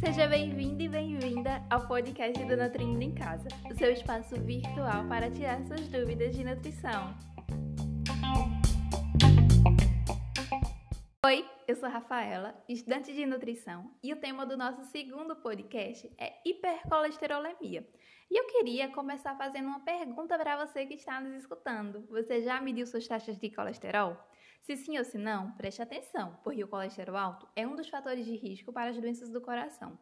Seja bem-vindo e bem-vinda ao podcast do Nutrindo em Casa, o seu espaço virtual para tirar suas dúvidas de nutrição. Oi, eu sou Rafaela, estudante de nutrição, e o tema do nosso segundo podcast é hipercolesterolemia. E eu queria começar fazendo uma pergunta para você que está nos escutando. Você já mediu suas taxas de colesterol? Se sim ou se não, preste atenção, porque o colesterol alto é um dos fatores de risco para as doenças do coração.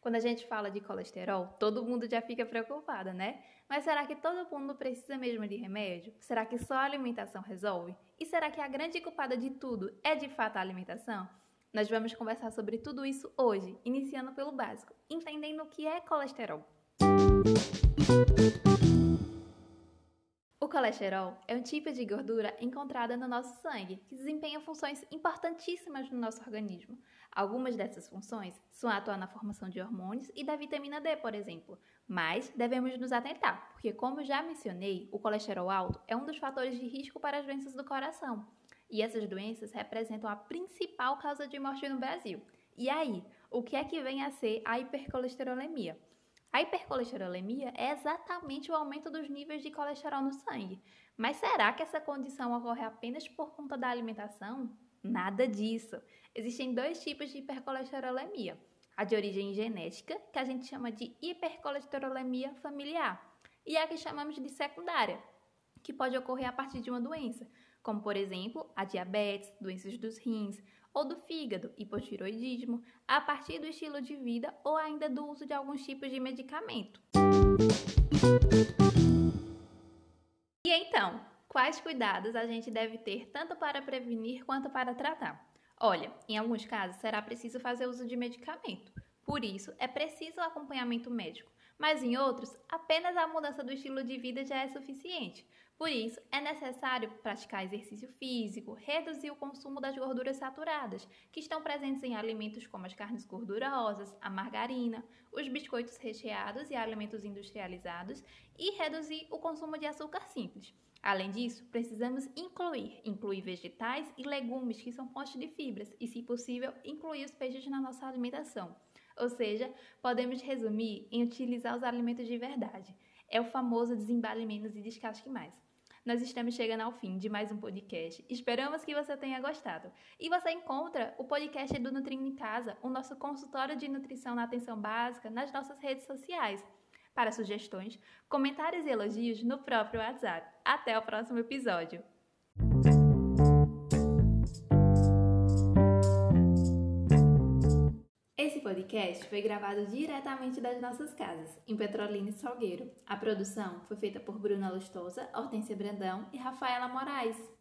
Quando a gente fala de colesterol, todo mundo já fica preocupado, né? Mas será que todo mundo precisa mesmo de remédio? Será que só a alimentação resolve? E será que a grande culpada de tudo é de fato a alimentação? Nós vamos conversar sobre tudo isso hoje, iniciando pelo básico, entendendo o que é colesterol. O colesterol é um tipo de gordura encontrada no nosso sangue que desempenha funções importantíssimas no nosso organismo. Algumas dessas funções são atuar na formação de hormônios e da vitamina D, por exemplo. Mas devemos nos atentar, porque, como já mencionei, o colesterol alto é um dos fatores de risco para as doenças do coração. E essas doenças representam a principal causa de morte no Brasil. E aí, o que é que vem a ser a hipercolesterolemia? A hipercolesterolemia é exatamente o aumento dos níveis de colesterol no sangue. Mas será que essa condição ocorre apenas por conta da alimentação? Nada disso. Existem dois tipos de hipercolesterolemia: a de origem genética, que a gente chama de hipercolesterolemia familiar, e a que chamamos de secundária, que pode ocorrer a partir de uma doença, como por exemplo a diabetes, doenças dos rins, ou do fígado, hipotiroidismo, a partir do estilo de vida ou ainda do uso de alguns tipos de medicamento. E então, quais cuidados a gente deve ter tanto para prevenir quanto para tratar? Olha, em alguns casos será preciso fazer uso de medicamento, por isso é preciso o acompanhamento médico, mas em outros, apenas a mudança do estilo de vida já é suficiente, por isso, é necessário praticar exercício físico, reduzir o consumo das gorduras saturadas, que estão presentes em alimentos como as carnes gordurosas, a margarina, os biscoitos recheados e alimentos industrializados, e reduzir o consumo de açúcar simples. Além disso, precisamos incluir, incluir vegetais e legumes que são fontes de fibras e, se possível, incluir os peixes na nossa alimentação. Ou seja, podemos resumir em utilizar os alimentos de verdade. É o famoso desembale menos e descasque mais nós estamos chegando ao fim de mais um podcast. Esperamos que você tenha gostado. E você encontra o podcast do Nutrindo em Casa, o nosso consultório de nutrição na atenção básica, nas nossas redes sociais. Para sugestões, comentários e elogios no próprio WhatsApp. Até o próximo episódio. Podcast foi gravado diretamente das nossas casas, em Petrolina e Salgueiro. A produção foi feita por Bruna Lustosa, Hortência Brandão e Rafaela Moraes.